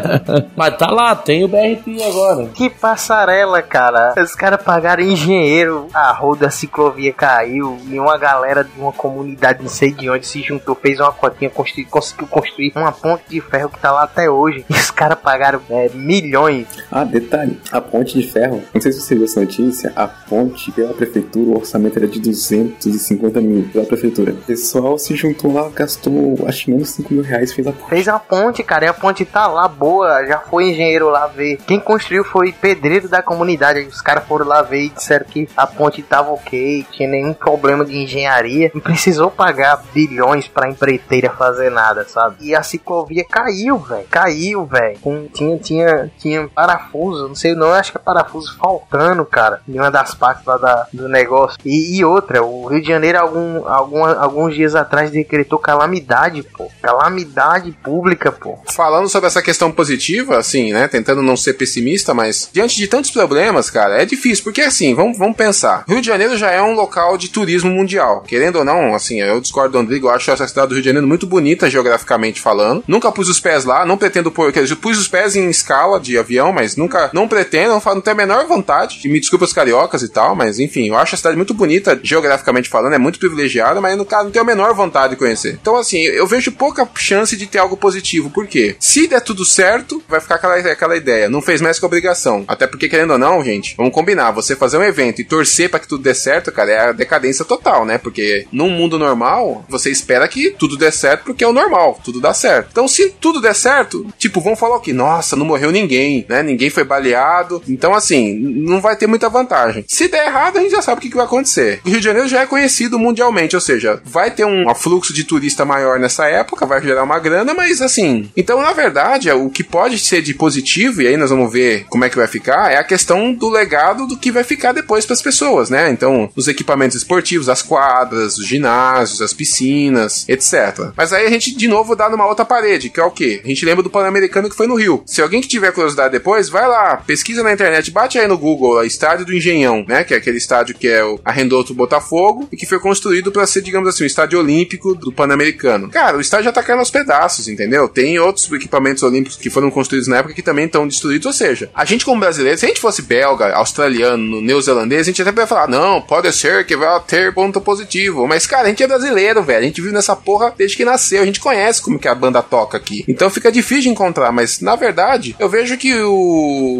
Mas tá lá, tem o BRT agora. Que passarela, cara. Os caras pagaram engenheiro, a roda da ciclovia caiu e uma galera de uma comunidade, não sei de onde, se juntou, fez uma cotinha, construir, conseguiu construir uma ponte de ferro que tá lá até hoje. E os caras pagaram é, milhões. Ah, detalhe, a ponte de ferro, não sei se você viu essa notícia, a ponte pela prefeitura, o orçamento era de 250 mil pela prefeitura. O pessoal se juntou lá, gastou acho menos 5 mil reais fez a ponte. Fez a ponte, cara, e a ponte tá lá boa, já foi engenheiro lá ver. Quem construiu foi pedreiro da comunidade. Os caras foram lá ver e disseram que a ponte tava ok, tinha nenhum problema de engenharia. Não precisou pagar bilhões pra empreiteira fazer nada, sabe? E a ciclovia caiu, velho. Caiu, velho. Tinha, tinha, tinha parafuso, não sei não, acho que é parafuso faltando, cara. Em uma das partes lá da, do negócio. E, e outra, o Rio de Janeiro, algum, algum, alguns dias atrás, decretou calamidade, pô. Calamidade pública, pô. Falando sobre essa questão positiva, assim, né? Tentando não ser pessimista, mas diante de tantos problemas, cara, é difícil. Porque assim, vamos, vamos pensar. Rio de Janeiro já é um local de turismo mundial. Querendo ou não, assim, eu discordo do Andrigo, eu acho essa cidade do Rio de Janeiro muito bonita geograficamente falando. Nunca pus os pés lá, não pretendo pôr. Quer dizer, pus os pés em escala de avião mas nunca, não pretendo, não, não tenho a menor vontade. E me desculpa os cariocas e tal, mas enfim, eu acho a cidade muito bonita, geograficamente falando, é muito privilegiada, mas no caso não tenho a menor vontade de conhecer. Então, assim, eu vejo pouca chance de ter algo positivo. Por quê? Se der tudo certo, vai ficar aquela, aquela ideia. Não fez mais que obrigação. Até porque, querendo ou não, gente, vamos combinar. Você fazer um evento e torcer pra que tudo dê certo, cara, é a decadência total, né? Porque num mundo normal, você espera que tudo dê certo porque é o normal, tudo dá certo. Então, se tudo der certo, tipo, vão falar o quê? Nossa, não morreu ninguém, né? Ninguém foi baleado. Então, assim, não vai ter muita vantagem. Se der errado, a gente já sabe o que, que vai acontecer. O Rio de Janeiro já é conhecido mundialmente, ou seja, vai ter um afluxo de turista maior nessa época, vai gerar uma grana, mas assim. Então, na verdade, o que pode ser de positivo, e aí nós vamos ver como é que vai ficar, é a questão do legado do que vai ficar depois para as pessoas, né? Então, os equipamentos esportivos, as quadras, os ginásios, as piscinas, etc. Mas aí a gente, de novo, dá numa outra parede, que é o quê? A gente lembra do Pan-Americano que foi no Rio. Se alguém que tiver curiosidade depois, vai lá, pesquisa na internet, bate aí no Google, lá, Estádio do Engenhão, né? Que é aquele estádio que é o Arrendoto Botafogo e que foi construído para ser, digamos assim, o estádio olímpico do Pan-Americano. Cara, o estádio já tá caindo aos pedaços, entendeu? Tem outros equipamentos olímpicos que foram construídos na época que também estão destruídos, ou seja, a gente como brasileiro, se a gente fosse belga, australiano, neozelandês, a gente até poderia falar, não, pode ser que vai ter ponto positivo, mas cara, a gente é brasileiro, velho, a gente vive nessa porra desde que nasceu, a gente conhece como que a banda toca aqui. Então fica difícil de encontrar, mas na verdade, eu vejo que o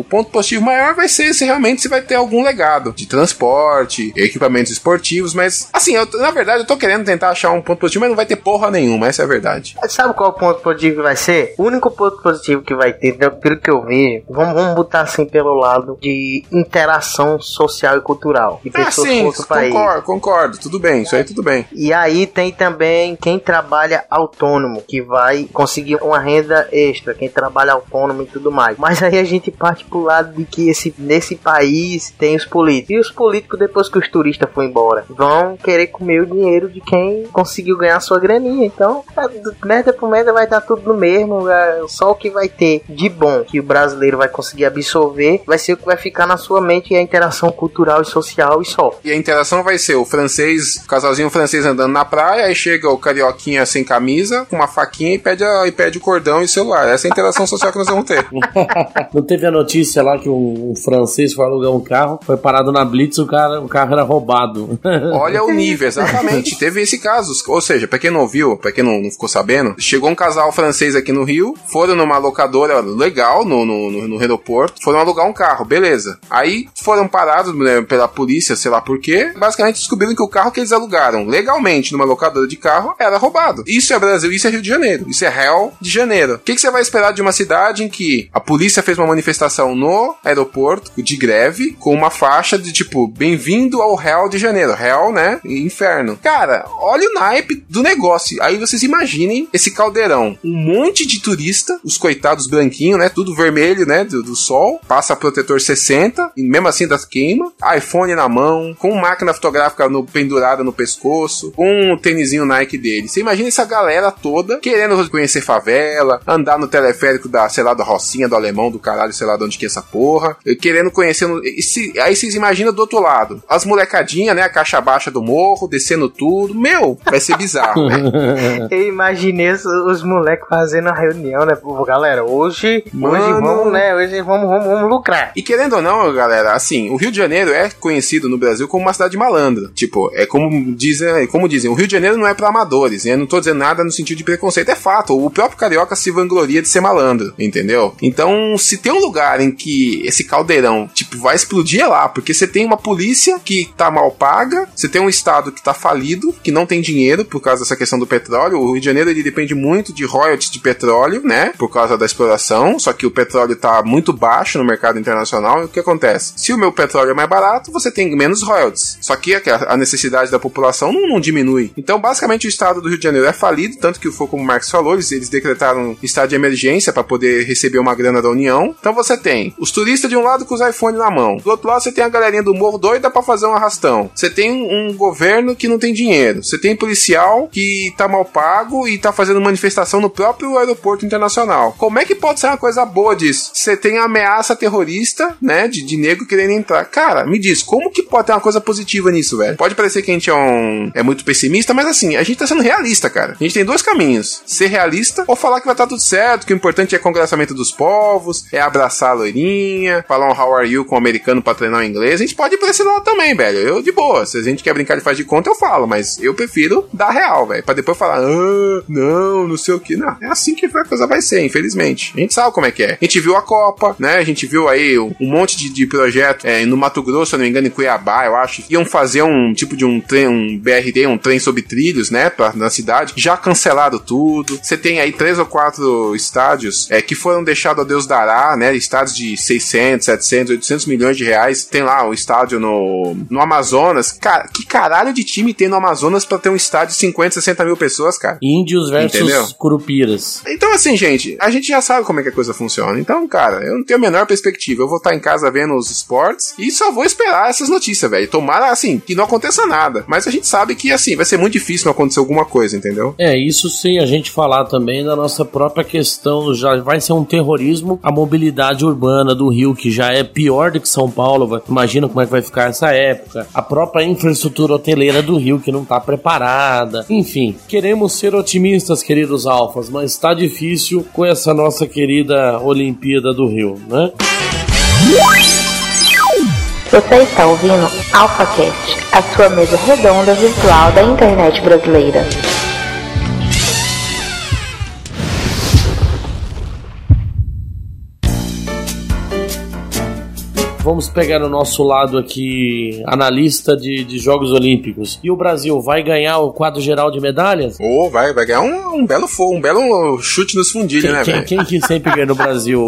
ponto positivo maior vai ser se realmente você vai ter algum legado de transporte, equipamentos esportivos, mas assim, eu, na verdade eu tô querendo tentar achar um ponto positivo, mas não vai ter porra nenhuma, essa é a verdade. Sabe qual o ponto positivo que vai ser? O único ponto positivo que vai ter, pelo pelo que eu vejo, vamos, vamos botar assim pelo lado de interação social e cultural. De Ah, pessoas sim, outro país. concordo, concordo, tudo bem, isso aí tudo bem. E aí tem também quem trabalha autônomo, que vai conseguir uma renda extra, quem trabalha autônomo e tudo mais. Mas aí a gente parte pro lado de que esse, nesse país tem os políticos. E os políticos, depois que os turistas foram embora, vão querer comer o dinheiro de quem conseguiu ganhar sua graninha. Então, é, merda por merda vai dar tudo no mesmo. Só o que vai ter de bom que o brasileiro vai conseguir absorver vai ser o que vai ficar na sua mente e a interação cultural e social e só. E a interação vai ser o francês, o casalzinho francês andando na praia, aí chega o carioquinha sem camisa, com uma faquinha e pede, a- e pede o cordão e o celular. Essa é a interação social que nós vamos ter. Não teve a notícia lá que um, um francês foi alugar um carro, foi parado na Blitz o, cara, o carro era roubado. Olha o nível, exatamente. Teve esse caso. Ou seja, pra quem não viu, pra quem não, não ficou sabendo, chegou um casal francês aqui no Rio, foram numa locadora legal no, no, no, no aeroporto, foram alugar um carro, beleza. Aí foram parados né, pela polícia, sei lá por quê. Basicamente descobriram que o carro que eles alugaram legalmente numa locadora de carro era roubado. Isso é Brasil, isso é Rio de Janeiro. Isso é Rio de Janeiro. O que, que você vai esperar de uma cidade em que a polícia fez uma manifestação no aeroporto de greve com uma faixa de tipo, bem-vindo ao Real de Janeiro. Real, né? Inferno. Cara, olha o naipe do negócio. Aí vocês imaginem esse caldeirão. Um monte de turista, os coitados branquinhos, né? Tudo vermelho, né? Do, do sol. Passa protetor 60, e mesmo assim das queima. iPhone na mão, com máquina fotográfica no, pendurada no pescoço, com o tênisinho Nike dele. Você imagina essa galera toda querendo conhecer favela, andar no teleférico da, sei lá, da Rocinha, do Alemão, do caralho, sei lá de onde que é essa porra. Querendo conhecer. se- aí vocês imaginam do outro lado. As molecadinhas, né? A caixa baixa do morro, descendo tudo. Meu, vai ser bizarro, né? Eu imaginei os, moleques fazendo a reunião, né? Galera, hoje, hoje Mano. vamos, né? Hoje vamos, vamos, vamos lucrar. E querendo ou não, galera, assim, o Rio de Janeiro é conhecido no Brasil como uma cidade malandra. Tipo, é como dizem, como dizem, o Rio de Janeiro não é pra amadores, né? Eu não tô dizendo nada no sentido de preconceito, é fato. O próprio carioca se vangloria de ser malandro, entendeu? Então, se tem um lugar em que esse caldeirão, tipo, vai explodir é lá, porque você tem uma polícia que tá mal paga, você tem um estado que tá falido, que não tem dinheiro por causa dessa questão do petróleo. O Rio de Janeiro ele depende muito de royalties de petróleo, né? Por causa da exploração, só que o petróleo tá muito baixo no mercado internacional. E o que acontece? Se o meu petróleo é mais barato, você tem menos royalties. Só que a necessidade da população não, não diminui. Então, basicamente, o estado do Rio de Janeiro é falido, tanto que foi como o Marcos falou, eles, eles decretaram estado de emergência para poder receber uma grana da União. Então você tem os turistas de um lado com os iPhones na mão, do outro lado você tem a galerinha do morro doida para fazer um arrastão. Você tem um, governo que não tem dinheiro. Você tem policial que tá mal pago e tá fazendo manifestação no próprio aeroporto internacional. Como é que pode ser uma coisa boa disso? Você tem ameaça terrorista, né, de, de negro querendo entrar. Cara, me diz, como que pode ter uma coisa positiva nisso, velho? Pode parecer que a gente é, um, é muito pessimista, mas assim, a gente tá sendo realista, cara. A gente tem dois caminhos: ser realista ou falar que vai estar tudo certo, que o importante é o congressamento dos povos, é abraçar a loirinha, falar um how are you com o americano pra treinar o inglês. A gente pode ir pra esse lado também, velho. Eu, de boa. Se a gente quer brincar de faz de conta, eu falo, mas eu prefiro dar real, velho. Pra depois falar, ah, não, não sei o que. Não, é assim que a coisa vai ser, infelizmente. A gente sabe como é que é. A gente viu a Copa, né? A gente viu aí um monte de, de projeto é, no Mato Grosso, se não me engano, em Cuiabá, eu acho. Iam fazer um tipo de um trem, um BRD, um trem sobre trilhos, né? Pra, na cidade. Já cancelado tudo. Você tem aí três ou quatro estádios é, que foram deixados a Deus dará, né? Estádios de 600, 700, 800 milhões de reais. Tem lá o estádio no, no Amazonas. Cara, que caralho de time tem no Amazonas pra ter um estádio de 50, 60 mil pessoas, cara? Índios versus Entendeu? curupiras. Então, assim, gente, a gente já sabe como é que a coisa funciona. Então, cara, eu não tenho a menor perspectiva. Eu vou estar em casa vendo os esportes e só vou esperar essas notícias, velho. Tomara, assim, que não aconteça nada. Mas a gente sabe que, assim, vai ser muito difícil não acontecer alguma coisa, entendeu? É, isso sim, a gente falar também da nossa própria questão, já vai ser um terrorismo a mobilidade urbana do Rio, que já é pior do que São Paulo. Imagina como é que vai ficar essa época. A própria infraestrutura hoteleira do Rio, que não tá preparada. Enfim, queremos ser otimistas, queridos alfas, mas tá difícil com essa nossa querida Olimpíada do Rio, né? Você está ouvindo AlphaCast, a sua mesa redonda virtual da internet brasileira. Vamos pegar o nosso lado aqui, analista de, de Jogos Olímpicos. E o Brasil vai ganhar o quadro geral de medalhas? Ou vai, vai ganhar um, um belo fogo, um belo chute nos fundilhos, Quem, né, velho? quem que sempre ganha no Brasil?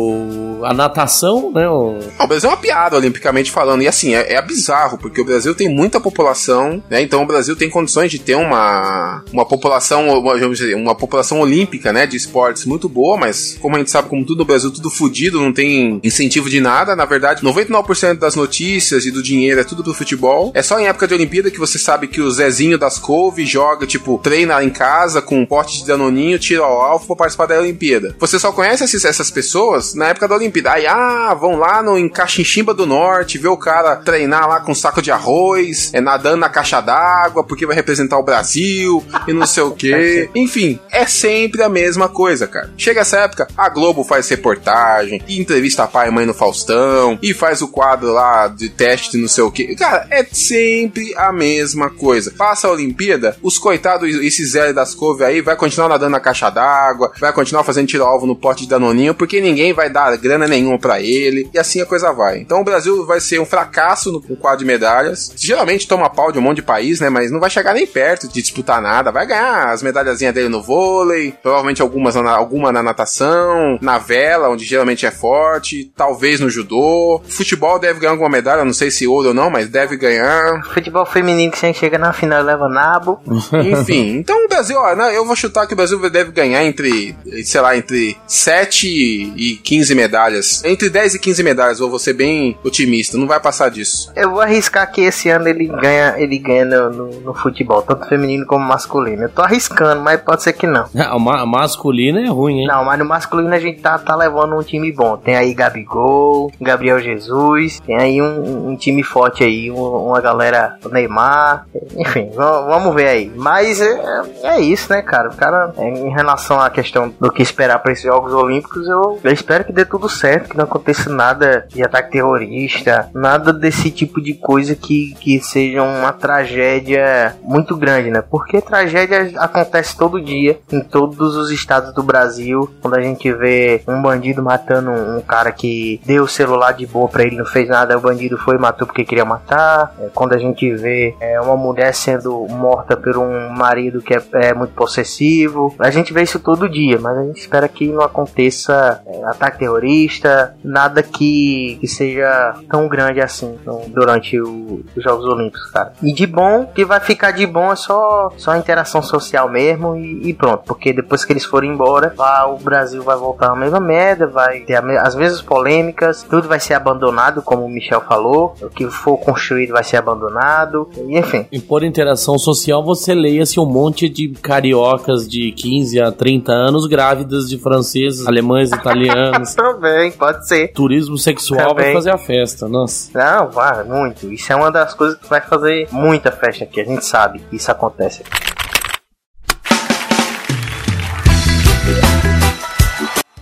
A natação, né? O... Não, o Brasil é uma piada, olimpicamente falando. E assim, é, é bizarro, porque o Brasil tem muita população, né? Então o Brasil tem condições de ter uma, uma população, uma, vamos dizer, uma população olímpica, né? De esportes muito boa, mas como a gente sabe, como tudo no Brasil, tudo fudido, não tem incentivo de nada. Na verdade, 99% das notícias e do dinheiro é tudo pro futebol. É só em época de Olimpíada que você sabe que o Zezinho das Couve joga, tipo, treina em casa com um pote de danoninho, tira ao alvo pra participar da Olimpíada. Você só conhece esses- essas pessoas na época da Olimpíada. Aí, ah, vão lá no em Caxinchimba do Norte, ver o cara treinar lá com um saco de arroz, é, nadando na caixa d'água, porque vai representar o Brasil e não sei o quê. Enfim, é sempre a mesma coisa, cara. Chega essa época, a Globo faz reportagem, e entrevista pai e mãe no Faustão, e faz o quadro lá de teste não sei o quê. Cara, é sempre a mesma coisa. Passa a Olimpíada, os coitados, esse Zé das Couve aí, vai continuar nadando na caixa d'água, vai continuar fazendo tiro-alvo no pote de danoninho, porque ninguém vai dar grana nenhuma pra ele, e assim a coisa vai. Então o Brasil vai ser um fracasso no quadro de medalhas. Geralmente toma pau de um monte de país, né? Mas não vai chegar nem perto de disputar nada. Vai ganhar as medalhazinhas dele no vôlei, provavelmente algumas na, alguma na natação, na vela, onde geralmente é forte, talvez no judô. Futebol deve ganhar alguma medalha, não sei se ouro ou não, mas deve ganhar. Futebol feminino que sempre chega na final e leva nabo. Enfim, então o Brasil, ó, né, eu vou chutar que o Brasil deve ganhar entre, sei lá, entre 7 e 15 medalhas. Entre 10 e 15 medalhas, eu vou ser bem otimista, não vai passar disso. Eu vou arriscar que esse ano ele ganha, ele ganha no, no- no futebol, tanto feminino como masculino. Eu tô arriscando, mas pode ser que não. A ma- masculina é ruim, hein? Não, mas no masculino a gente tá, tá levando um time bom. Tem aí Gabigol, Gabriel Jesus, tem aí um, um time forte aí, um- uma galera, o Neymar, enfim, va- vamos ver aí. Mas é, é isso, né, cara? O cara, é, em relação à questão do que esperar para esses Jogos Olímpicos, eu, eu espero que dê tudo certo, que não aconteça nada de ataque terrorista, nada desse tipo de coisa que, que seja uma tragédia muito grande, né? Porque tragédia acontece todo dia em todos os estados do Brasil. Quando a gente vê um bandido matando um cara que deu o celular de boa pra ele, não fez nada, o bandido foi e matou porque queria matar. É, quando a gente vê é, uma mulher sendo morta por um marido que é, é muito possessivo, a gente vê isso todo dia, mas a gente espera que não aconteça é, ataque terrorista, nada que, que seja tão grande assim no- durante o- os Jogos Olímpicos, cara. E de bom, que vai ficar de bom é só, só a interação social mesmo e, e pronto, porque depois que eles forem embora, lá o Brasil vai voltar a mesma merda, vai ter a as mesmas polêmicas, tudo vai ser abandonado, como o Michel falou, o que for construído vai ser abandonado, e enfim. E por interação social, você leia-se um monte de cariocas de 15 a 30 anos grávidas de franceses, alemães, italianos. Também, pode ser. Turismo sexual vai Também. fazer a festa, nossa. Não, vai, muito. Isso é uma das coisas que vai fazer muita festa aqui. A gente sabe que isso acontece.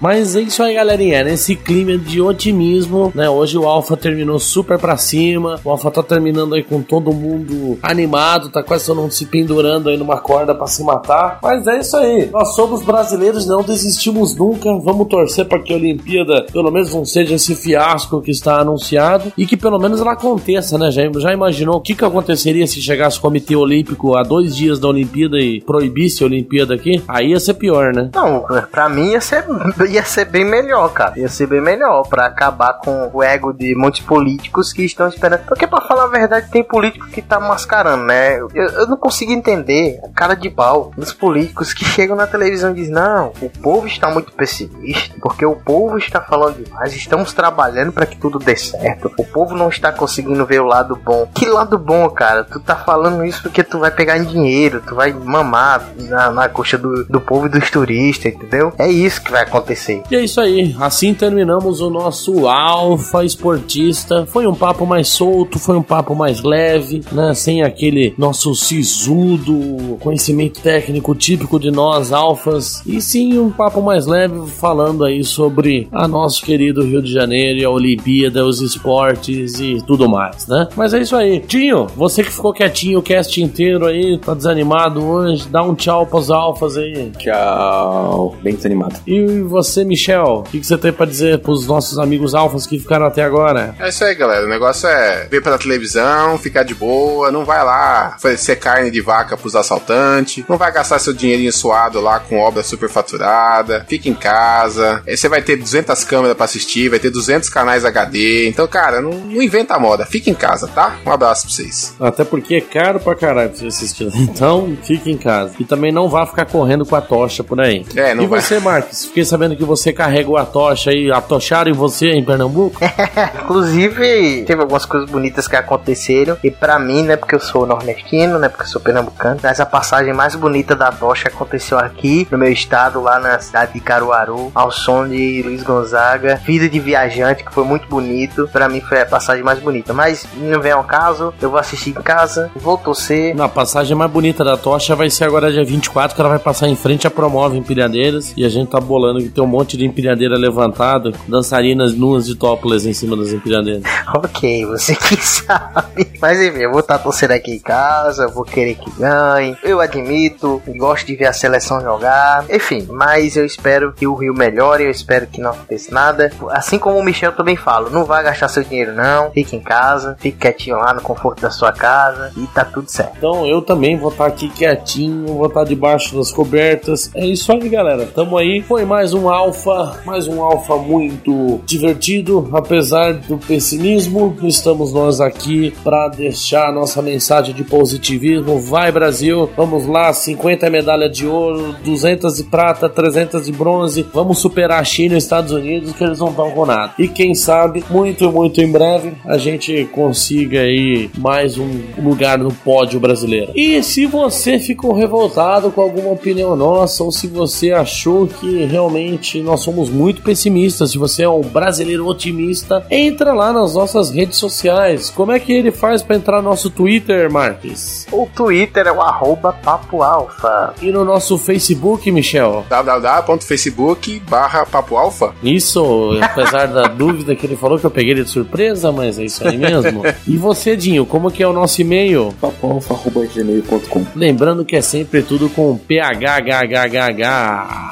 Mas é isso aí, galerinha. Nesse clima de otimismo, né? Hoje o Alpha terminou super pra cima. O Alpha tá terminando aí com todo mundo animado, tá quase todo mundo se pendurando aí numa corda pra se matar. Mas é isso aí. Nós somos brasileiros, não desistimos nunca. Vamos torcer para que a Olimpíada pelo menos não seja esse fiasco que está anunciado e que pelo menos ela aconteça, né? Já, já imaginou o que, que aconteceria se chegasse o Comitê Olímpico a dois dias da Olimpíada e proibisse a Olimpíada aqui? Aí ia ser pior, né? Não, pra mim ia ser, ia ser bem melhor, cara. Ia ser bem melhor pra acabar com o ego de muitos políticos que estão esperando. Porque, pra falar a verdade, tem político que tá mascarando, né? Eu, eu não consigo entender a cara de pau dos políticos que chegam na televisão e dizem: não, o povo está muito pessimista, porque o povo está falando demais, estamos trabalhando para que tudo dê certo. O povo não está conseguindo ver o lado bom. Que lado bom, cara? Tu tá falando isso porque tu vai pegar em dinheiro, tu vai mamar na, na coxa do, do povo e dos turistas, entendeu? É isso que vai acontecer. E é isso aí. Assim terminamos o nosso Alfa Esportista. Foi um papo mais solto, foi um papo mais leve, né? Sem aquele nosso sisudo conhecimento técnico típico de nós, alfas. E sim, um papo mais leve falando aí sobre a nosso querido Rio de Janeiro e a Olimpíada, os esportes e tudo mais, né? Mas é isso aí. Tinho, você que ficou quietinho o cast inteiro aí, tá desanimado hoje, dá um tchau pros alfas aí. Tchau. Bem desanimado. E você, Michel, o que, que você tem pra dizer pros nossos amigos alfas que ficaram até agora? É isso aí, galera. O negócio é ver pela televisão, ficar de boa, não vai lá oferecer carne de vaca pros assaltantes, não vai gastar seu dinheirinho suado lá com obra superfaturada, fica em casa. Aí você vai ter 200 câmeras para assistir, vai ter 200 canais HD. Então, cara, não, não, inventa moda, fica em casa, tá? Um abraço pra vocês. Até porque é caro pra caralho pra você assistir. Então, fica em casa. E também não vá ficar correndo com a tocha por aí. É, não e vai. você, Marcos? Fiquei sabendo que você carregou a tocha e atocharam em você em Pernambuco? Inclusive, teve algumas coisas bonitas que aconteceram. E para mim, né, porque eu sou nordestino, né, porque eu sou pernambucano, mas a passagem mais bonita da tocha aconteceu aqui no meu estado, lá na cidade de Caruaru, ao som de Luiz Gonzaga. Vida de viajante, que foi muito bonito. Para mim foi a passagem mais bonita. Mas não vem ao caso, eu vou assistir em casa, vou torcer. Na passagem mais bonita da tocha vai ser agora dia 24, que ela vai passar em frente à Promove Empilhadeiras. E a gente tá bolando que tem um monte de empilhadeira levantado, dançarinas nuas de topless em cima das empilhadeiras. ok, você que sabe. Mas enfim, eu vou estar torcendo aqui em casa, vou querer que ganhe. Eu admito, gosto de ver a seleção jogar. Enfim, mas eu espero que o Rio melhore, eu espero que não aconteça nada. Assim como o Michel também fala, não vai gastar seu dinheiro não, fique em casa, fique quietinho lá no conforto da sua casa e tá tudo certo. Então eu também vou estar aqui quietinho, vou estar debaixo das cobertas. É isso aí, galera. Tamo aí. Foi mais um alfa, mais um alfa muito divertido, apesar do pessimismo. Estamos nós aqui para deixar nossa mensagem de positivismo. Vai Brasil, vamos lá, 50 medalhas de ouro, 200 de prata, 300 de bronze. Vamos superar a China e os Estados Unidos que eles não estão com nada. E quem sabe, muito, muito em breve, a gente consiga aí mais um lugar no pódio brasileiro. E se você ficou revoltado com alguma opinião nossa, ou se você achou que realmente nós somos muito pessimistas, se você é um brasileiro otimista, entra lá nas nossas redes sociais. Como é que ele faz para entrar no nosso Twitter, Marques? O Twitter é o arroba Papo Alfa. E no nosso Facebook, Michel? www.facebook barra Papo Alfa. Isso, apesar da dúvida que ele falou que eu peguei ele de surpresa, mas é isso aí mesmo. e você, Dinho, como que é o nosso e-mail? papoalfa.gmail.com Lembrando que é sempre tudo com PHHHH.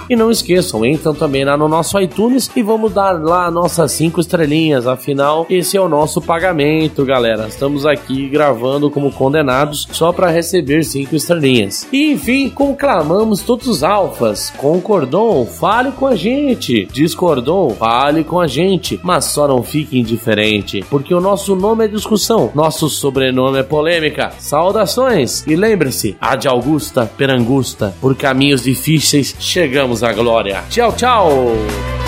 E não esqueçam, entram também lá no nosso iTunes e vamos dar lá nossas cinco estrelinhas. Afinal, esse é o nosso pagamento, galera. Estamos aqui gravando como condenados só para receber cinco estrelinhas. E enfim, conclamamos todos os alfas. Concordou? Fale com a gente. Discordou? Fale com a gente. Mas só não fique indiferente, porque o nosso nome é discussão, nosso sobrenome é polêmica. Saudações e lembre-se, a de Augusta per Angusta, por caminhos difíceis chegamos à glória. Tchau, tchau.